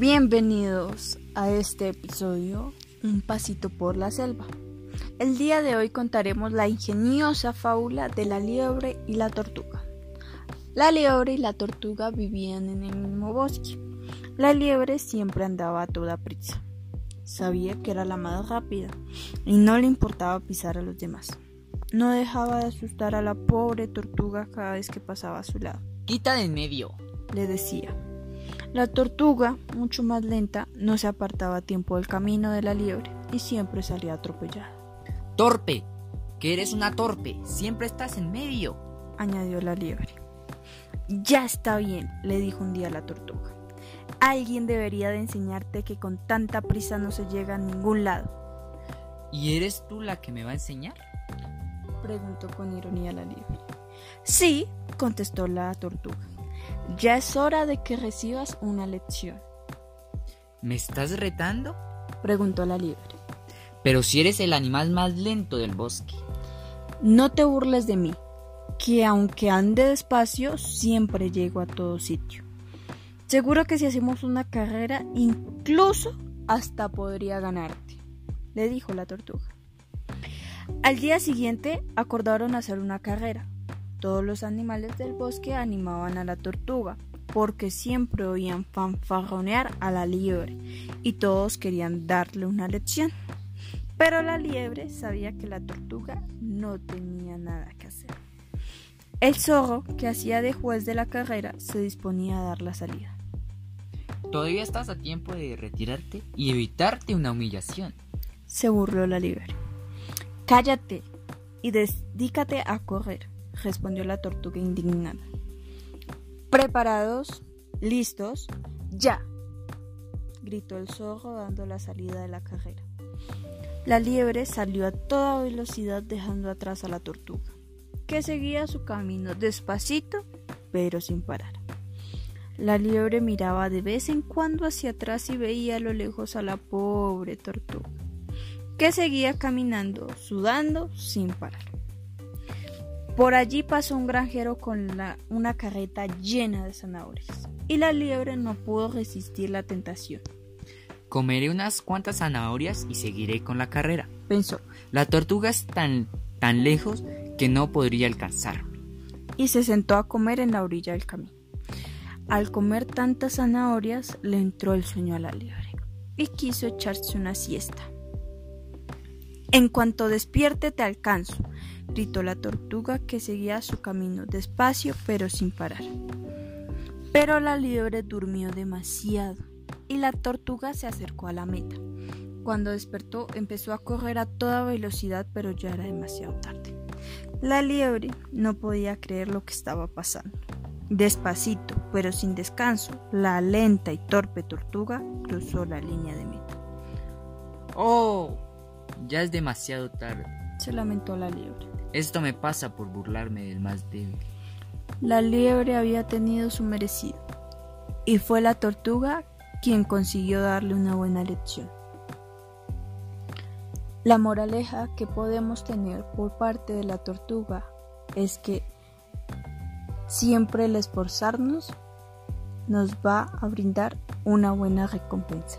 Bienvenidos a este episodio, Un pasito por la selva. El día de hoy contaremos la ingeniosa fábula de la liebre y la tortuga. La liebre y la tortuga vivían en el mismo bosque. La liebre siempre andaba a toda prisa. Sabía que era la más rápida y no le importaba pisar a los demás. No dejaba de asustar a la pobre tortuga cada vez que pasaba a su lado. Quita de en medio, le decía. La tortuga, mucho más lenta, no se apartaba a tiempo del camino de la liebre y siempre salía atropellada. Torpe, que eres una torpe, siempre estás en medio, añadió la liebre. Ya está bien, le dijo un día la tortuga. Alguien debería de enseñarte que con tanta prisa no se llega a ningún lado. ¿Y eres tú la que me va a enseñar? preguntó con ironía la liebre. Sí, contestó la tortuga. Ya es hora de que recibas una lección. ¿Me estás retando? preguntó la liebre. Pero si eres el animal más lento del bosque. No te burles de mí, que aunque ande despacio, siempre llego a todo sitio. Seguro que si hacemos una carrera, incluso hasta podría ganarte, le dijo la tortuga. Al día siguiente acordaron hacer una carrera. Todos los animales del bosque animaban a la tortuga, porque siempre oían fanfarronear a la liebre y todos querían darle una lección. Pero la liebre sabía que la tortuga no tenía nada que hacer. El zorro, que hacía de juez de la carrera, se disponía a dar la salida. Todavía estás a tiempo de retirarte y evitarte una humillación. Se burló la liebre. Cállate y dedícate a correr, respondió la tortuga indignada. ¿Preparados? ¿Listos? ¡Ya! gritó el zorro dando la salida de la carrera. La liebre salió a toda velocidad dejando atrás a la tortuga, que seguía su camino despacito, pero sin parar. La liebre miraba de vez en cuando hacia atrás y veía a lo lejos a la pobre tortuga que seguía caminando, sudando sin parar. Por allí pasó un granjero con una carreta llena de zanahorias, y la liebre no pudo resistir la tentación. Comeré unas cuantas zanahorias y seguiré con la carrera, pensó. La tortuga es tan, tan lejos que no podría alcanzarme. Y se sentó a comer en la orilla del camino. Al comer tantas zanahorias le entró el sueño a la liebre y quiso echarse una siesta. En cuanto despierte te alcanzo, gritó la tortuga que seguía su camino despacio pero sin parar. Pero la liebre durmió demasiado y la tortuga se acercó a la meta. Cuando despertó empezó a correr a toda velocidad pero ya era demasiado tarde. La liebre no podía creer lo que estaba pasando. Despacito, pero sin descanso, la lenta y torpe tortuga cruzó la línea de meta. ¡Oh! Ya es demasiado tarde. Se lamentó la liebre. Esto me pasa por burlarme del más débil. La liebre había tenido su merecido, y fue la tortuga quien consiguió darle una buena lección. La moraleja que podemos tener por parte de la tortuga es que siempre el esforzarnos nos va a brindar una buena recompensa.